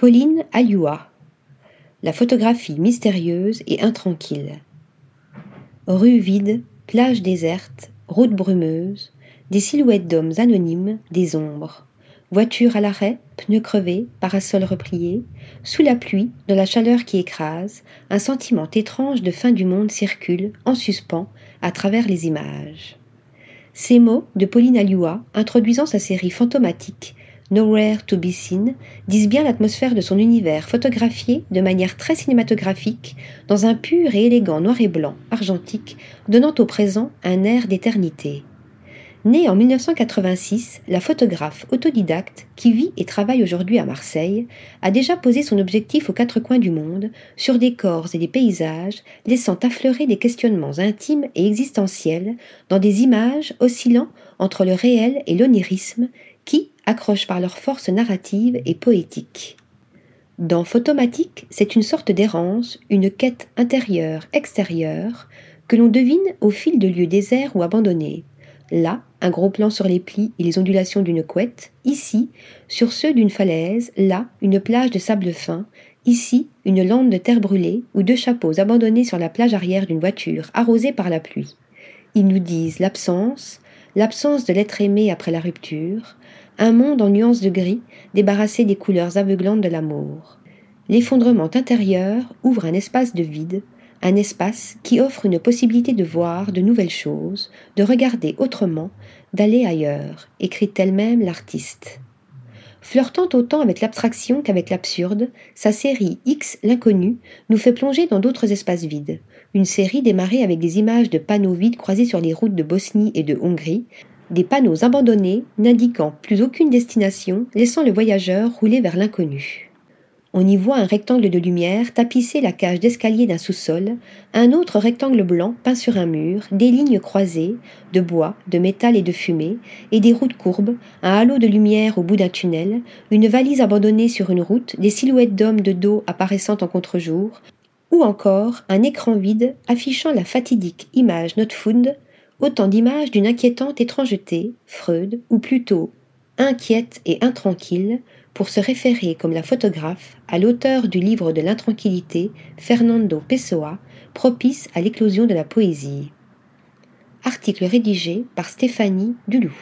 Pauline Alioua. La photographie mystérieuse et intranquille. Rue vide, plage déserte, route brumeuse, des silhouettes d'hommes anonymes, des ombres. Voiture à l'arrêt, pneus crevés, parasol replié, sous la pluie, dans la chaleur qui écrase, un sentiment étrange de fin du monde circule, en suspens, à travers les images. Ces mots de Pauline Alioua, introduisant sa série fantomatique, Nowhere to be seen, disent bien l'atmosphère de son univers photographié de manière très cinématographique, dans un pur et élégant noir et blanc, argentique, donnant au présent un air d'éternité. Née en 1986, la photographe autodidacte, qui vit et travaille aujourd'hui à Marseille, a déjà posé son objectif aux quatre coins du monde, sur des corps et des paysages, laissant affleurer des questionnements intimes et existentiels dans des images oscillant entre le réel et l'onirisme qui accrochent par leur force narrative et poétique. Dans Photomatique, c'est une sorte d'errance, une quête intérieure-extérieure que l'on devine au fil de lieux déserts ou abandonnés. Là, un gros plan sur les plis et les ondulations d'une couette, ici, sur ceux d'une falaise, là, une plage de sable fin, ici, une lande de terre brûlée ou deux chapeaux abandonnés sur la plage arrière d'une voiture arrosée par la pluie. Ils nous disent l'absence, l'absence de l'être aimé après la rupture, un monde en nuances de gris, débarrassé des couleurs aveuglantes de l'amour. L'effondrement intérieur ouvre un espace de vide, un espace qui offre une possibilité de voir de nouvelles choses, de regarder autrement, d'aller ailleurs, écrit elle-même l'artiste. Flirtant autant avec l'abstraction qu'avec l'absurde, sa série X l'inconnu nous fait plonger dans d'autres espaces vides. Une série démarrée avec des images de panneaux vides croisés sur les routes de Bosnie et de Hongrie, des panneaux abandonnés n'indiquant plus aucune destination, laissant le voyageur rouler vers l'inconnu. On y voit un rectangle de lumière tapisser la cage d'escalier d'un sous-sol, un autre rectangle blanc peint sur un mur, des lignes croisées, de bois, de métal et de fumée, et des routes courbes, un halo de lumière au bout d'un tunnel, une valise abandonnée sur une route, des silhouettes d'hommes de dos apparaissant en contre-jour, ou encore un écran vide affichant la fatidique image not found autant d'images d'une inquiétante étrangeté, Freud, ou plutôt inquiète et intranquille, pour se référer comme la photographe à l'auteur du livre de l'intranquillité, Fernando Pessoa, propice à l'éclosion de la poésie. Article rédigé par Stéphanie Dulou.